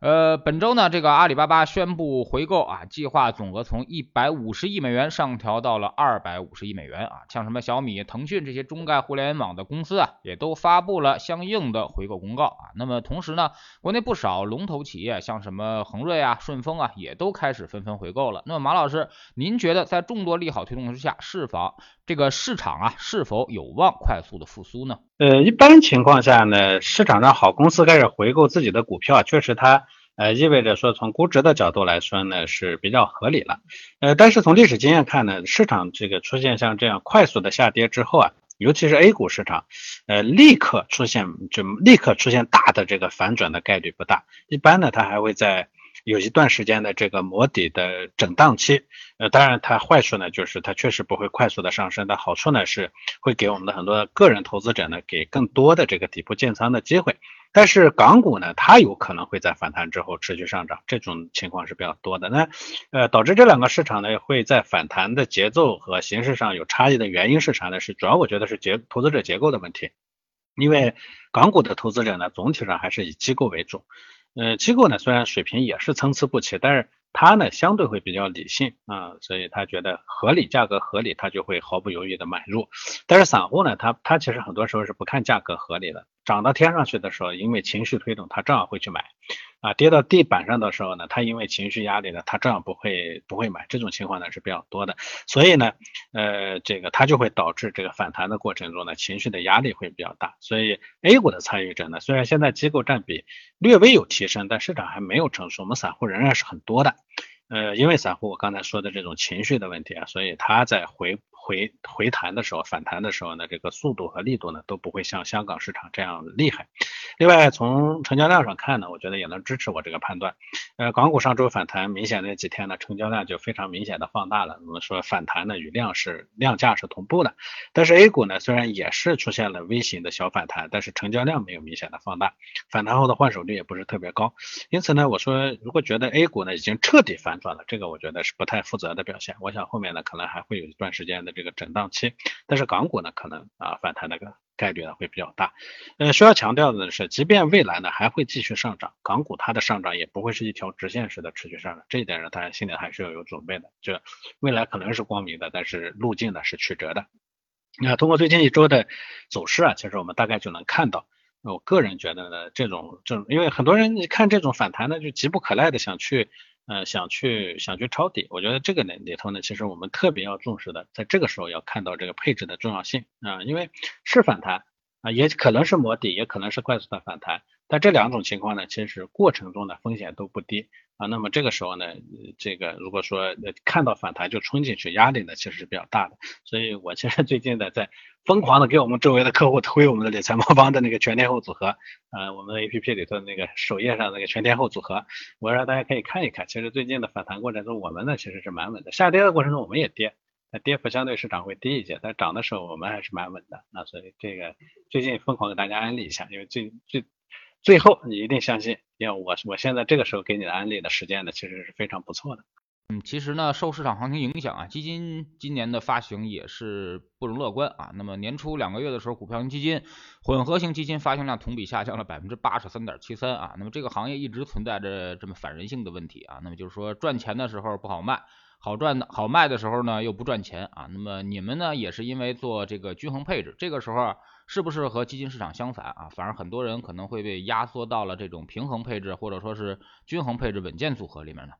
呃，本周呢，这个阿里巴巴宣布回购啊，计划总额从一百五十亿美元上调到了二百五十亿美元啊。像什么小米、腾讯这些中概互联网的公司啊，也都发布了相应的回购公告啊。那么同时呢，国内不少龙头企业，像什么恒瑞啊、顺丰啊，也都开始纷纷回购了。那么马老师，您觉得在众多利好推动之下，是否这个市场啊，是否有望快速的复苏呢？呃，一般情况下呢，市场上好公司开始回购自己的股票，确实它。呃，意味着说从估值的角度来说呢是比较合理了。呃，但是从历史经验看呢，市场这个出现像这样快速的下跌之后啊，尤其是 A 股市场，呃，立刻出现就立刻出现大的这个反转的概率不大。一般呢，它还会在有一段时间的这个磨底的震荡期。呃，当然它坏处呢就是它确实不会快速的上升，但好处呢是会给我们的很多个人投资者呢给更多的这个底部建仓的机会。但是港股呢，它有可能会在反弹之后持续上涨，这种情况是比较多的。那呃，导致这两个市场呢会在反弹的节奏和形式上有差异的原因是啥呢？是主要我觉得是结投资者结构的问题。因为港股的投资者呢，总体上还是以机构为主。呃，机构呢虽然水平也是参差不齐，但是他呢相对会比较理性啊，所以他觉得合理价格合理，他就会毫不犹豫的买入。但是散户呢，他他其实很多时候是不看价格合理的。涨到天上去的时候，因为情绪推动，他照样会去买啊；跌到地板上的时候呢，他因为情绪压力呢，他照样不会不会买。这种情况呢是比较多的，所以呢，呃，这个它就会导致这个反弹的过程中呢，情绪的压力会比较大。所以 A 股的参与者呢，虽然现在机构占比略微有提升，但市场还没有成熟，我们散户仍然是很多的。呃，因为散户我刚才说的这种情绪的问题啊，所以他在回。回回弹的时候，反弹的时候呢，这个速度和力度呢都不会像香港市场这样厉害。另外，从成交量上看呢，我觉得也能支持我这个判断。呃，港股上周反弹明显那几天呢，成交量就非常明显的放大了。我们说反弹呢与量是量价是同步的。但是 A 股呢，虽然也是出现了微型的小反弹，但是成交量没有明显的放大，反弹后的换手率也不是特别高。因此呢，我说如果觉得 A 股呢已经彻底反转了，这个我觉得是不太负责的表现。我想后面呢可能还会有一段时间的。这个震荡期，但是港股呢，可能啊反弹那个概率呢会比较大。呃，需要强调的是，即便未来呢还会继续上涨，港股它的上涨也不会是一条直线式的持续上涨，这一点呢大家心里还是要有准备的。就未来可能是光明的，但是路径呢是曲折的。那通过最近一周的走势啊，其实我们大概就能看到。我个人觉得呢，这种这种，因为很多人你看这种反弹呢，就急不可耐的想去。呃，想去想去抄底，我觉得这个呢里头呢，其实我们特别要重视的，在这个时候要看到这个配置的重要性啊，因为是反弹啊，也可能是磨底，也可能是快速的反弹。但这两种情况呢，其实过程中的风险都不低啊。那么这个时候呢，这个如果说看到反弹就冲进去，压力呢其实是比较大的。所以我其实最近呢在疯狂的给我们周围的客户推我们的理财魔方的那个全天候组合，呃，我们的 A P P 里头那个首页上那个全天候组合，我让大家可以看一看。其实最近的反弹过程中，我们呢其实是蛮稳的。下跌的过程中我们也跌，那跌幅相对市场会低一些，但涨的时候我们还是蛮稳的。那所以这个最近疯狂给大家安利一下，因为最最。最后，你一定相信，因为我我现在这个时候给你的安利的时间呢，其实是非常不错的。嗯，其实呢，受市场行情影响啊，基金今年的发行也是不容乐观啊。那么年初两个月的时候，股票型基金、混合型基金发行量同比下降了百分之八十三点七三啊。那么这个行业一直存在着这么反人性的问题啊。那么就是说，赚钱的时候不好卖，好赚的好卖的时候呢又不赚钱啊。那么你们呢，也是因为做这个均衡配置，这个时候。是不是和基金市场相反啊？反而很多人可能会被压缩到了这种平衡配置或者说是均衡配置稳健组合里面呢？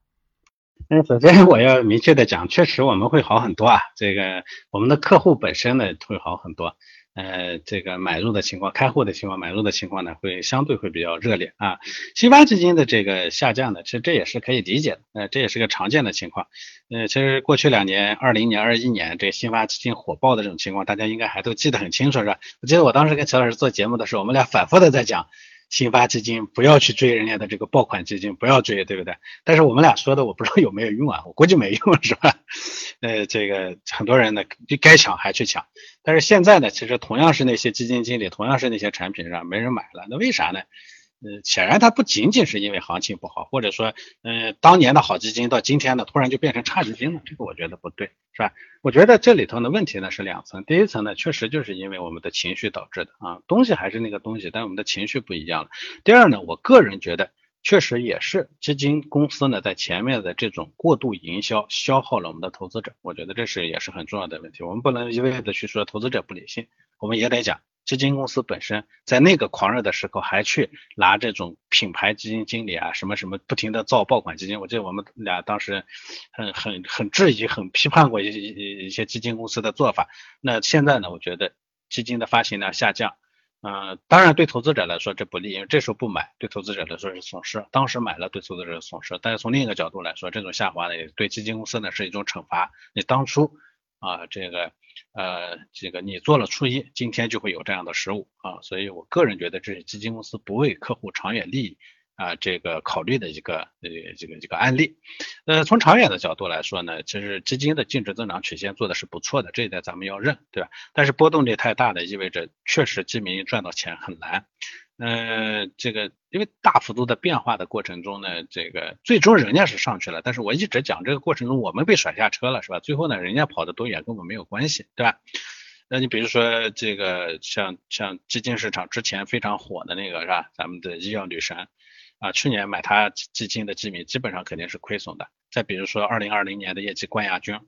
嗯，首先我要明确的讲，确实我们会好很多啊。这个我们的客户本身呢会好很多。呃，这个买入的情况、开户的情况、买入的情况呢，会相对会比较热烈啊。新发基金的这个下降呢，其实这也是可以理解的，呃，这也是个常见的情况。呃，其实过去两年，二零年、二一年，这新发基金火爆的这种情况，大家应该还都记得很清楚，是吧？我记得我当时跟乔老师做节目的时候，我们俩反复的在讲。新发基金不要去追人家的这个爆款基金，不要追，对不对？但是我们俩说的，我不知道有没有用啊？我估计没用，是吧？呃，这个很多人呢，该抢还去抢。但是现在呢，其实同样是那些基金经理，同样是那些产品上没人买了，那为啥呢？嗯，显然它不仅仅是因为行情不好，或者说，嗯，当年的好基金到今天呢，突然就变成差基金了，这个我觉得不对，是吧？我觉得这里头的问题呢是两层，第一层呢，确实就是因为我们的情绪导致的啊，东西还是那个东西，但我们的情绪不一样了。第二呢，我个人觉得，确实也是基金公司呢在前面的这种过度营销消耗了我们的投资者，我觉得这是也是很重要的问题。我们不能一味的去说投资者不理性，我们也得讲。基金公司本身在那个狂热的时候，还去拿这种品牌基金经理啊，什么什么不停的造爆款基金。我记得我们俩当时很很很质疑、很批判过一些一些基金公司的做法。那现在呢，我觉得基金的发行量下降，嗯，当然对投资者来说这不利，因为这时候不买对投资者来说是损失，当时买了对投资者是损失。但是从另一个角度来说，这种下滑呢，也对基金公司呢是一种惩罚。你当初啊，这个。呃，这个你做了初一，今天就会有这样的失误啊，所以我个人觉得这是基金公司不为客户长远利益啊这个考虑的一个呃这个这个案例。呃，从长远的角度来说呢，其实基金的净值增长曲线做的是不错的，这一点咱们要认，对吧？但是波动率太大的意味着确实基民赚到钱很难。嗯，这个因为大幅度的变化的过程中呢，这个最终人家是上去了，但是我一直讲这个过程中我们被甩下车了，是吧？最后呢，人家跑得多远跟我们没有关系，对吧？那你比如说这个像像基金市场之前非常火的那个是吧？咱们的医药女神啊，去年买它基金的基民基本上肯定是亏损的。再比如说二零二零年的业绩冠亚军。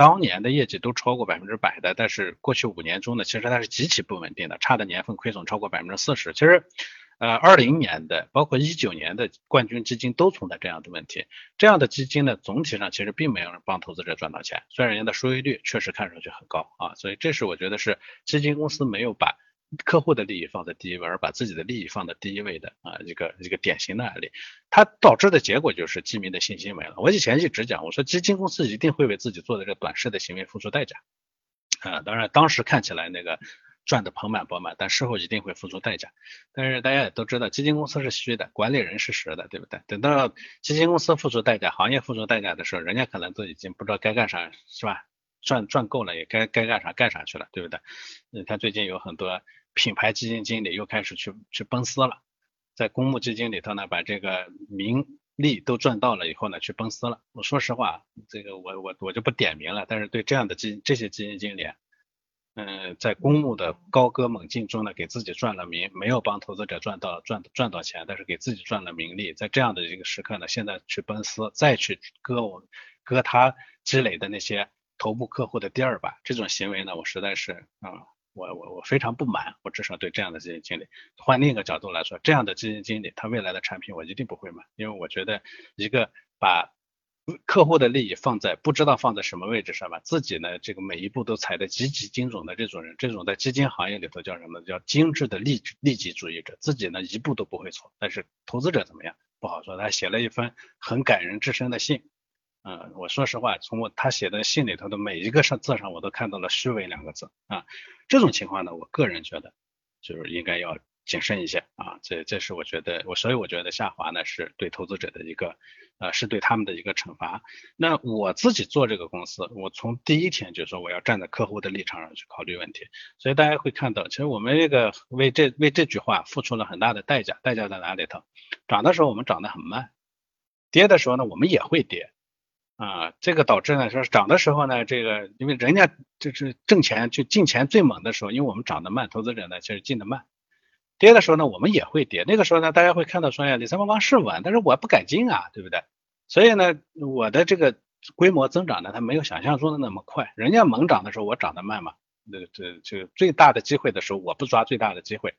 当年的业绩都超过百分之百的，但是过去五年中呢，其实它是极其不稳定的，差的年份亏损超过百分之四十。其实，呃，二零年的包括一九年的冠军基金都存在这样的问题。这样的基金呢，总体上其实并没有帮投资者赚到钱，虽然人家的收益率确实看上去很高啊，所以这是我觉得是基金公司没有把。客户的利益放在第一位，而把自己的利益放在第一位的啊，一个一个典型的案例，它导致的结果就是基民的信心没了。我以前一直讲，我说基金公司一定会为自己做的这个短视的行为付出代价啊。当然，当时看起来那个赚的盆满钵满，但事后一定会付出代价。但是大家也都知道，基金公司是虚的，管理人是实的，对不对？等到基金公司付出代价，行业付出代价的时候，人家可能都已经不知道该干啥，是吧？赚赚够了，也该该干啥干啥去了，对不对？你看最近有很多。品牌基金经理又开始去去奔私了，在公募基金里头呢，把这个名利都赚到了以后呢，去奔私了。我说实话，这个我我我就不点名了，但是对这样的基这些基金经理，嗯，在公募的高歌猛进中呢，给自己赚了名，没有帮投资者赚到赚赚到钱，但是给自己赚了名利，在这样的一个时刻呢，现在去奔私，再去割我割他积累的那些头部客户的第二把，这种行为呢，我实在是啊。我我我非常不满，我至少对这样的基金经理，换另一个角度来说，这样的基金经理他未来的产品我一定不会买，因为我觉得一个把客户的利益放在不知道放在什么位置上吧，自己呢这个每一步都踩得极其精准的这种人，这种在基金行业里头叫什么？叫精致的利利己主义者，自己呢一步都不会错，但是投资者怎么样？不好说。他写了一封很感人至深的信。嗯，我说实话，从我他写的信里头的每一个上字上，我都看到了“虚伪”两个字啊。这种情况呢，我个人觉得就是应该要谨慎一些啊。这这是我觉得我，所以我觉得下滑呢是对投资者的一个呃，是对他们的一个惩罚。那我自己做这个公司，我从第一天就说我要站在客户的立场上去考虑问题。所以大家会看到，其实我们这个为这为这句话付出了很大的代价。代价在哪里头？涨的时候我们涨得很慢，跌的时候呢我们也会跌。啊，这个导致呢，说涨的时候呢，这个因为人家就是挣钱就进钱最猛的时候，因为我们涨得慢，投资者呢其实进得慢。跌的时候呢，我们也会跌，那个时候呢，大家会看到说呀，李三方是稳，但是我不敢进啊，对不对？所以呢，我的这个规模增长呢，它没有想象中的那么快。人家猛涨的时候，我涨得慢嘛，那这这最大的机会的时候，我不抓最大的机会，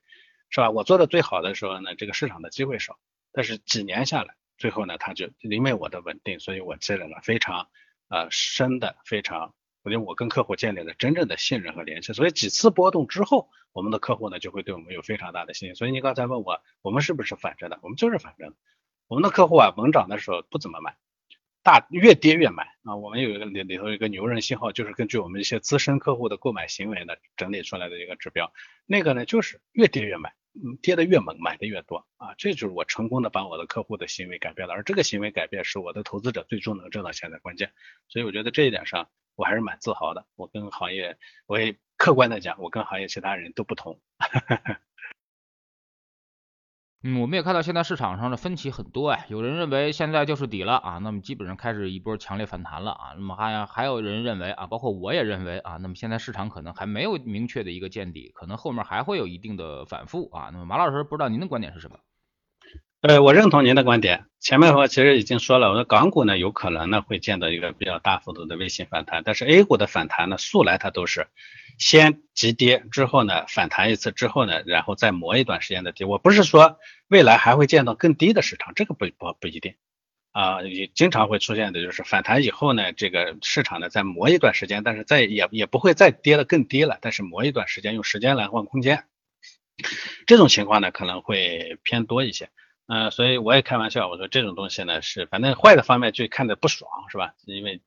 是吧？我做的最好的时候呢，这个市场的机会少，但是几年下来。最后呢，他就因为我的稳定，所以我积累了非常呃深的、非常，我觉得我跟客户建立了真正的信任和联系。所以几次波动之后，我们的客户呢就会对我们有非常大的信任。所以你刚才问我，我们是不是反着的？我们就是反着的。我们的客户啊，猛涨的时候不怎么买，大越跌越买啊。我们有一个里里头一个牛人信号，就是根据我们一些资深客户的购买行为呢整理出来的一个指标。那个呢就是越跌越买。嗯，跌得越猛，买的越多啊，这就是我成功的把我的客户的行为改变了，而这个行为改变是我的投资者最终能挣到钱的关键，所以我觉得这一点上我还是蛮自豪的。我跟行业，我也客观的讲，我跟行业其他人都不同。嗯，我们也看到现在市场上的分歧很多哎，有人认为现在就是底了啊，那么基本上开始一波强烈反弹了啊，那么还还有人认为啊，包括我也认为啊，那么现在市场可能还没有明确的一个见底，可能后面还会有一定的反复啊。那么马老师不知道您的观点是什么？呃，我认同您的观点。前面我其实已经说了，我说港股呢有可能呢会见到一个比较大幅度的微型反弹，但是 A 股的反弹呢素来它都是先急跌之后呢反弹一次之后呢，然后再磨一段时间的底。我不是说未来还会见到更低的市场，这个不不不一定啊，也经常会出现的就是反弹以后呢，这个市场呢再磨一段时间，但是再也也不会再跌得更低了，但是磨一段时间，用时间来换空间，这种情况呢可能会偏多一些。嗯，所以我也开玩笑，我说这种东西呢是，反正坏的方面就看着不爽，是吧？因为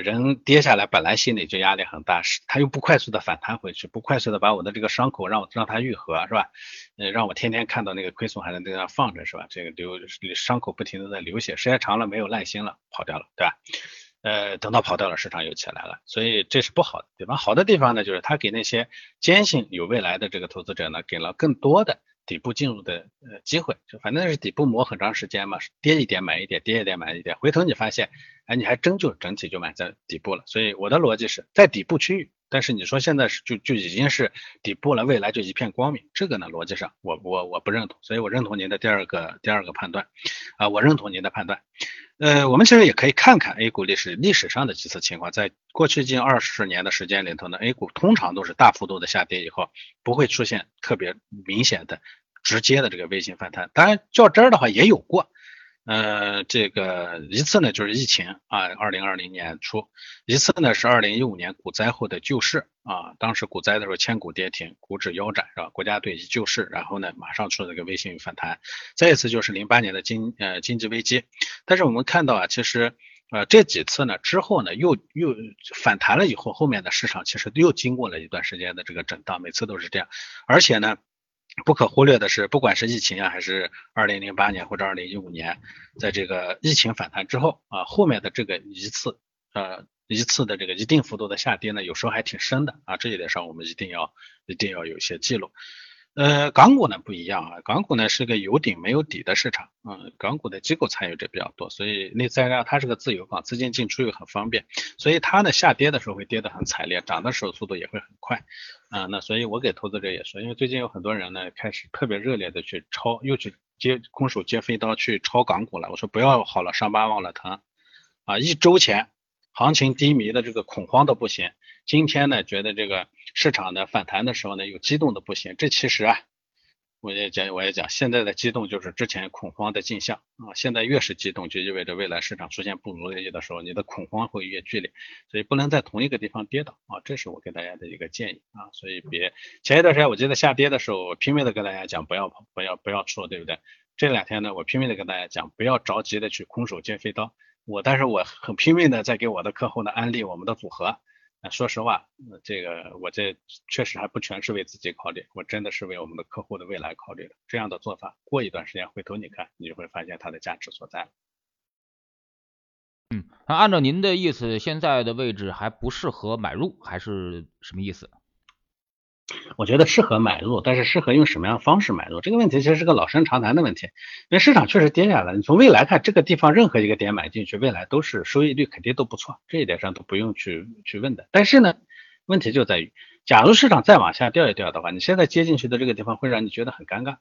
人跌下来本来心里就压力很大，是他又不快速的反弹回去，不快速的把我的这个伤口让让它愈合，是吧？呃，让我天天看到那个亏损还在那放着，是吧？这个流伤口不停的在流血，时间长了没有耐心了，跑掉了，对吧？呃，等到跑掉了，市场又起来了，所以这是不好的地方。好的地方呢，就是他给那些坚信有未来的这个投资者呢，给了更多的。底部进入的呃机会，就反正是底部磨很长时间嘛，跌一点买一点，跌一点买一点，回头你发现，哎，你还真就整体就买在底部了。所以我的逻辑是在底部区域，但是你说现在是就就已经是底部了，未来就一片光明，这个呢逻辑上我我我不认同，所以我认同您的第二个第二个判断，啊，我认同您的判断。呃，我们其实也可以看看 A 股历史历史上的几次情况，在过去近二十年的时间里头呢，A 股通常都是大幅度的下跌以后，不会出现特别明显的直接的这个微型反弹。当然较真儿的话也有过。呃，这个一次呢就是疫情啊，二零二零年初；一次呢是二零一五年股灾后的救市啊，当时股灾的时候千股跌停，股指腰斩是吧？国家队救市，然后呢马上出了这个微型反弹。再一次就是零八年的经呃经济危机。但是我们看到啊，其实呃这几次呢之后呢又又反弹了以后，后面的市场其实又经过了一段时间的这个震荡，每次都是这样，而且呢。不可忽略的是，不管是疫情啊，还是二零零八年或者二零一五年，在这个疫情反弹之后啊，后面的这个一次呃一次的这个一定幅度的下跌呢，有时候还挺深的啊，这一点上我们一定要一定要有一些记录。呃，港股呢不一样啊，港股呢是个有顶没有底的市场，嗯，港股的机构参与者比较多，所以那再加上它是个自由港，资金进出又很方便，所以它呢下跌的时候会跌得很惨烈，涨的时候速度也会很快，啊，那所以我给投资者也说，因为最近有很多人呢开始特别热烈的去抄，又去接空手接飞刀去抄港股了，我说不要好了，伤疤忘了疼，啊，一周前行情低迷的这个恐慌的不行。今天呢，觉得这个市场的反弹的时候呢，又激动的不行。这其实啊，我也讲，我也讲，现在的激动就是之前恐慌的镜像啊。现在越是激动，就意味着未来市场出现不如意的时候，你的恐慌会越剧烈。所以不能在同一个地方跌倒啊，这是我给大家的一个建议啊。所以别前一段时间我记得下跌的时候，我拼命的跟大家讲不要跑，不要不要出，对不对？这两天呢，我拼命的跟大家讲不要着急的去空手接飞刀。我但是我很拼命的在给我的客户呢安利我们的组合。啊说实话，这个我这确实还不全是为自己考虑，我真的是为我们的客户的未来考虑的。这样的做法，过一段时间回头你看，你就会发现它的价值所在。嗯，那按照您的意思，现在的位置还不适合买入，还是什么意思？我觉得适合买入，但是适合用什么样的方式买入？这个问题其实是个老生常谈的问题。因为市场确实跌下来，你从未来看，这个地方任何一个点买进去，未来都是收益率肯定都不错，这一点上都不用去去问的。但是呢，问题就在于，假如市场再往下掉一掉的话，你现在接进去的这个地方会让你觉得很尴尬，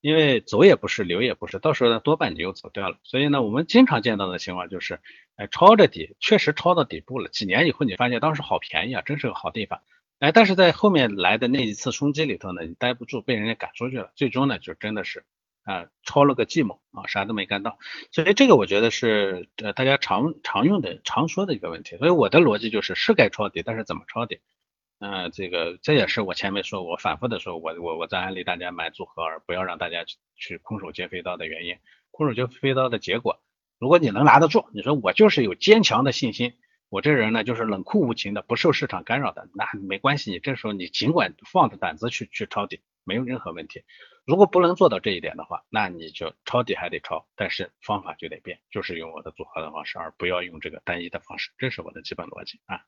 因为走也不是，留也不是，到时候呢多半你又走掉了。所以呢，我们经常见到的情况就是，哎，抄着底，确实抄到底部了，几年以后你发现当时好便宜啊，真是个好地方。哎，但是在后面来的那一次冲击里头呢，你待不住，被人家赶出去了，最终呢就真的是啊抄了个寂寞啊，啥都没干到。所以这个我觉得是呃大家常常用的、常说的一个问题。所以我的逻辑就是是该抄底，但是怎么抄底？嗯，这个这也是我前面说我反复的说，我我我在安利大家买组合，而不要让大家去空手接飞刀的原因。空手接飞刀的结果，如果你能拿得住，你说我就是有坚强的信心。我这人呢，就是冷酷无情的，不受市场干扰的，那没关系。你这时候你尽管放着胆子去去抄底，没有任何问题。如果不能做到这一点的话，那你就抄底还得抄，但是方法就得变，就是用我的组合的方式，而不要用这个单一的方式。这是我的基本逻辑啊。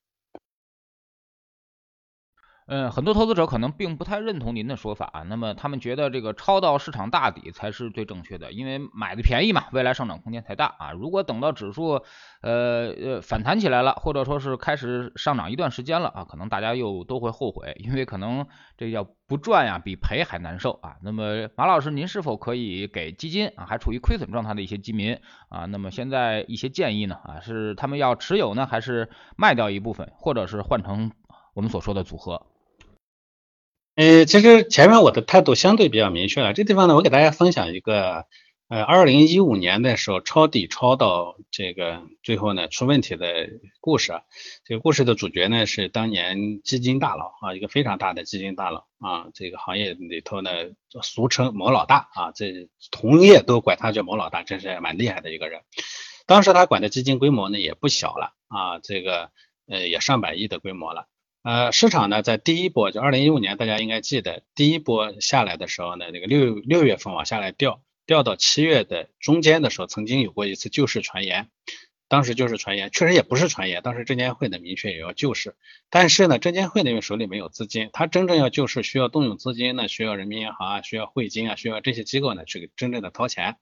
嗯，很多投资者可能并不太认同您的说法啊，那么他们觉得这个抄到市场大底才是最正确的，因为买的便宜嘛，未来上涨空间才大啊。如果等到指数呃呃反弹起来了，或者说是开始上涨一段时间了啊，可能大家又都会后悔，因为可能这叫不赚呀，比赔还难受啊。那么马老师，您是否可以给基金啊还处于亏损状态的一些基民啊，那么现在一些建议呢啊，是他们要持有呢，还是卖掉一部分，或者是换成我们所说的组合？呃，其实前面我的态度相对比较明确了。这地方呢，我给大家分享一个，呃，二零一五年的时候抄底抄到这个最后呢出问题的故事。这个故事的主角呢是当年基金大佬啊，一个非常大的基金大佬啊，这个行业里头呢俗称“某老大”啊，这同业都管他叫“某老大”，真是蛮厉害的一个人。当时他管的基金规模呢也不小了啊，这个呃也上百亿的规模了。呃，市场呢，在第一波就二零一五年，大家应该记得，第一波下来的时候呢，那个六六月份往下来掉，掉到七月的中间的时候，曾经有过一次救市传言。当时就是传言，确实也不是传言。当时证监会呢明确也要救市，但是呢，证监会那边手里没有资金，他真正要救市需要动用资金那，需要人民银行啊，需要汇金啊，需要这些机构呢去真正的掏钱。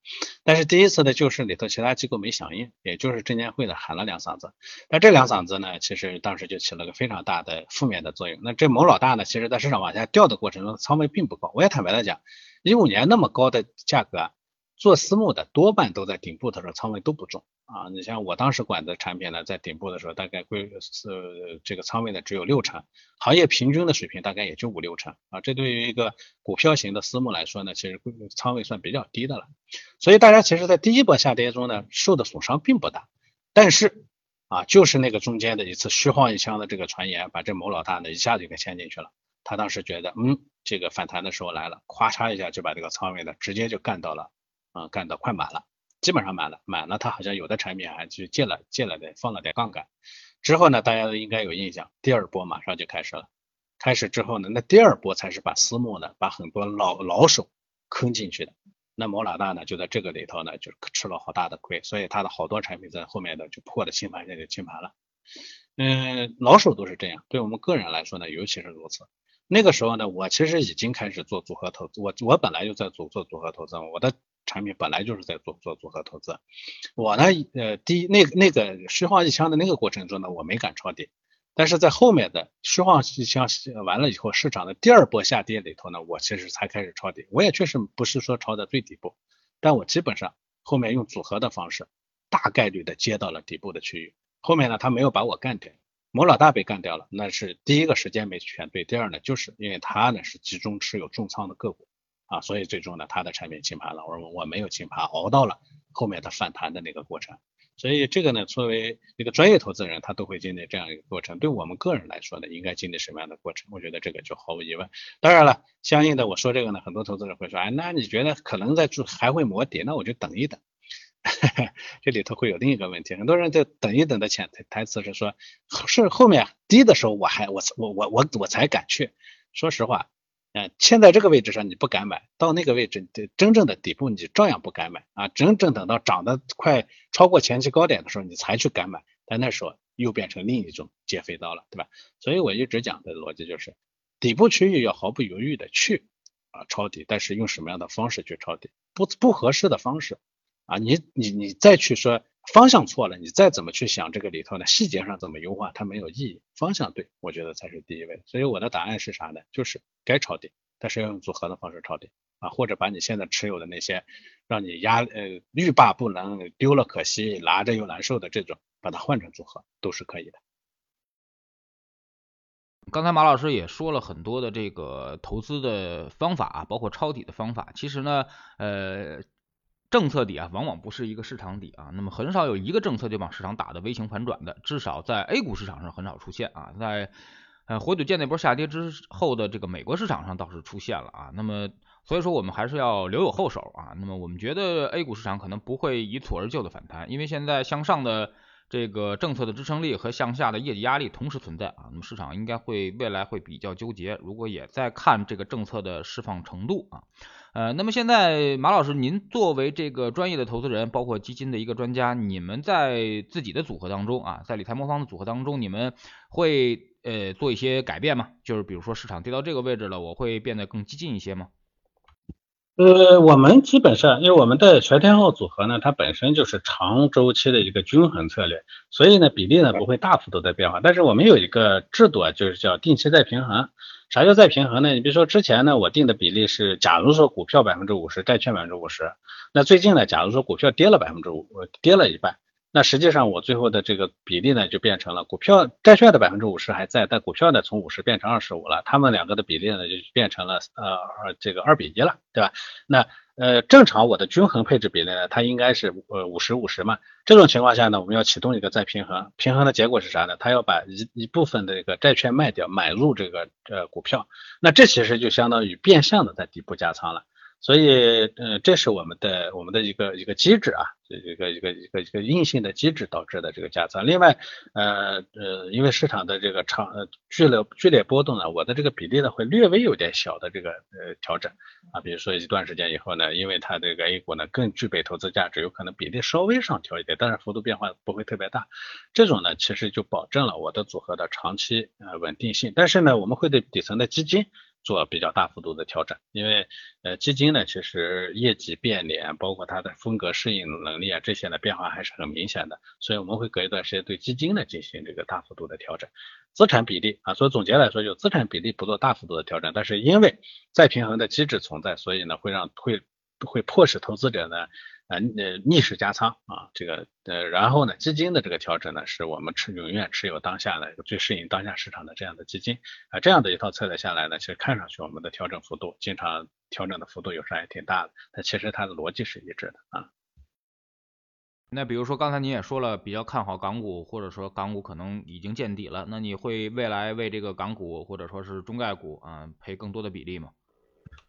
但是第一次的救市里头，其他机构没响应，也就是证监会的喊了两嗓子。那这两嗓子呢，其实当时就起了个非常大的负面的作用。那这某老大呢，其实在市场往下掉的过程中，仓位并不高。我也坦白的讲，一五年那么高的价格。做私募的多半都在顶部的时候仓位都不重。啊，你像我当时管的产品呢，在顶部的时候大概规是这个仓位呢只有六成，行业平均的水平大概也就五六成。啊，这对于一个股票型的私募来说呢，其实仓位算比较低的了，所以大家其实在第一波下跌中呢，受的损伤并不大，但是啊，就是那个中间的一次虚晃一枪的这个传言，把这某老大呢一下子给牵进去了，他当时觉得嗯，这个反弹的时候来了，咵嚓一下就把这个仓位呢直接就干到了。啊，干到快满了，基本上满了，满了，他好像有的产品还去借了借了点，放了点杠杆。之后呢，大家都应该有印象，第二波马上就开始了。开始之后呢，那第二波才是把私募呢，把很多老老手坑进去的。那某老大呢，就在这个里头呢，就吃了好大的亏，所以他的好多产品在后面的就破了清盘线就清盘了。嗯，老手都是这样，对我们个人来说呢，尤其是如此。那个时候呢，我其实已经开始做组合投资，我我本来就在组做组合投资，我的。产品本来就是在做做组合投资，我呢，呃，第一那那个虚晃一枪的那个过程中呢，我没敢抄底，但是在后面的虚晃一枪完了以后，市场的第二波下跌里头呢，我其实才开始抄底。我也确实不是说抄的最底部，但我基本上后面用组合的方式，大概率的接到了底部的区域。后面呢，他没有把我干掉，某老大被干掉了，那是第一个时间没选对，第二呢，就是因为他呢是集中持有重仓的个股。啊，所以最终呢，他的产品清盘了，我说我没有清盘，熬到了后面的反弹的那个过程。所以这个呢，作为一个专业投资人，他都会经历这样一个过程。对我们个人来说呢，应该经历什么样的过程？我觉得这个就毫无疑问。当然了，相应的我说这个呢，很多投资者会说，哎，那你觉得可能在做还会磨底，那我就等一等。这里头会有另一个问题，很多人在等一等的潜台词是说，是后面低的时候我还我我我我我才敢去。说实话。嗯，现在这个位置上你不敢买，到那个位置真正的底部你照样不敢买啊！真正等到涨得快超过前期高点的时候，你才去敢买，但那时候又变成另一种接飞刀了，对吧？所以我一直讲的逻辑就是，底部区域要毫不犹豫的去啊抄底，但是用什么样的方式去抄底？不不合适的方式啊，你你你再去说。方向错了，你再怎么去想这个里头呢？细节上怎么优化，它没有意义。方向对，我觉得才是第一位。所以我的答案是啥呢？就是该抄底，但是要用组合的方式抄底啊，或者把你现在持有的那些让你压呃欲罢不能、丢了可惜、拿着又难受的这种，把它换成组合都是可以的。刚才马老师也说了很多的这个投资的方法啊，包括抄底的方法。其实呢，呃。政策底啊，往往不是一个市场底啊，那么很少有一个政策就把市场打的微型反转的，至少在 A 股市场上很少出现啊，在呃火腿剑那波下跌之后的这个美国市场上倒是出现了啊，那么所以说我们还是要留有后手啊，那么我们觉得 A 股市场可能不会一蹴而就的反弹，因为现在向上的这个政策的支撑力和向下的业绩压力同时存在啊，那么市场应该会未来会比较纠结，如果也在看这个政策的释放程度啊。呃，那么现在马老师，您作为这个专业的投资人，包括基金的一个专家，你们在自己的组合当中啊，在理财魔方的组合当中，你们会呃做一些改变吗？就是比如说市场跌到这个位置了，我会变得更激进一些吗？呃，我们基本上，因为我们的全天候组合呢，它本身就是长周期的一个均衡策略，所以呢比例呢不会大幅度的变化。但是我们有一个制度啊，就是叫定期再平衡。啥叫再平衡呢？你比如说之前呢，我定的比例是，假如说股票百分之五十，债券百分之五十，那最近呢，假如说股票跌了百分之五，跌了一半。那实际上我最后的这个比例呢，就变成了股票债券的百分之五十还在，但股票呢从五十变成二十五了，他们两个的比例呢就变成了呃这个二比一了，对吧？那呃正常我的均衡配置比例呢，它应该是呃五十五十嘛，这种情况下呢，我们要启动一个再平衡，平衡的结果是啥呢？它要把一一部分的这个债券卖掉，买入这个呃股票，那这其实就相当于变相的在底部加仓了。所以，呃，这是我们的我们的一个一个机制啊，一个一个一个一个硬性的机制导致的这个加仓。另外，呃呃，因为市场的这个长剧烈剧烈波动呢，我的这个比例呢会略微有点小的这个呃调整啊。比如说一段时间以后呢，因为它这个 A 股呢更具备投资价值，有可能比例稍微上调一点，但是幅度变化不会特别大。这种呢，其实就保证了我的组合的长期呃稳定性。但是呢，我们会对底层的基金。做比较大幅度的调整，因为呃基金呢，其实业绩变脸，包括它的风格适应能力啊这些呢变化还是很明显的，所以我们会隔一段时间对基金呢进行这个大幅度的调整。资产比例啊，所以总结来说，就资产比例不做大幅度的调整，但是因为再平衡的机制存在，所以呢会让会会迫使投资者呢。呃呃逆势加仓啊，这个呃然后呢基金的这个调整呢是我们持永远持有当下的最适应当下市场的这样的基金啊这样的一套策略下来呢，其实看上去我们的调整幅度经常调整的幅度有时候还挺大的，但其实它的逻辑是一致的啊。那比如说刚才您也说了比较看好港股，或者说港股可能已经见底了，那你会未来为这个港股或者说是中概股啊配更多的比例吗？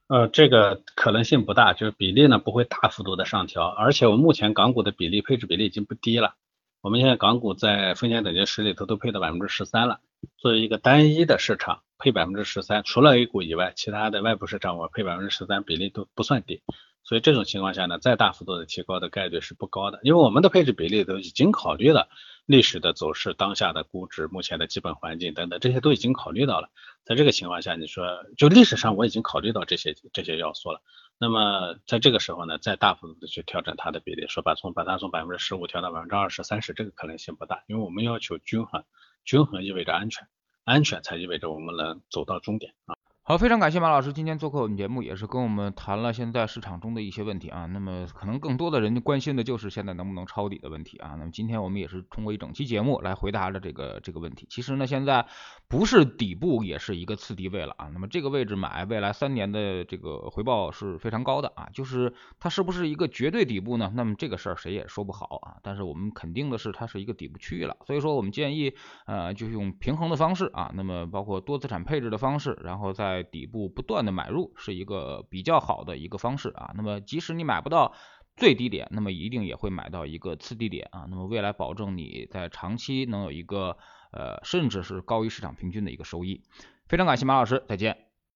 呃，这个可能性不大，就是比例呢不会大幅度的上调，而且我们目前港股的比例配置比例已经不低了，我们现在港股在风险等级十里头都配到百分之十三了，作为一个单一的市场配百分之十三，除了 A 股以外，其他的外部市场我配百分之十三比例都不算低。所以这种情况下呢，再大幅度的提高的概率是不高的，因为我们的配置比例都已经考虑了历史的走势、当下的估值、目前的基本环境等等，这些都已经考虑到了。在这个情况下，你说就历史上我已经考虑到这些这些要素了。那么在这个时候呢，再大幅度的去调整它的比例，说把从把它从百分之十五调到百分之二十、三十，这个可能性不大，因为我们要求均衡，均衡意味着安全，安全才意味着我们能走到终点啊。好，非常感谢马老师今天做客我们节目，也是跟我们谈了现在市场中的一些问题啊。那么可能更多的人关心的就是现在能不能抄底的问题啊。那么今天我们也是通过一整期节目来回答了这个这个问题。其实呢，现在不是底部，也是一个次低位了啊。那么这个位置买，未来三年的这个回报是非常高的啊。就是它是不是一个绝对底部呢？那么这个事儿谁也说不好啊。但是我们肯定的是，它是一个底部区域了。所以说我们建议呃，就用平衡的方式啊，那么包括多资产配置的方式，然后在底部不断的买入是一个比较好的一个方式啊，那么即使你买不到最低点，那么一定也会买到一个次低点啊，那么未来保证你在长期能有一个呃甚至是高于市场平均的一个收益。非常感谢马老师，再见。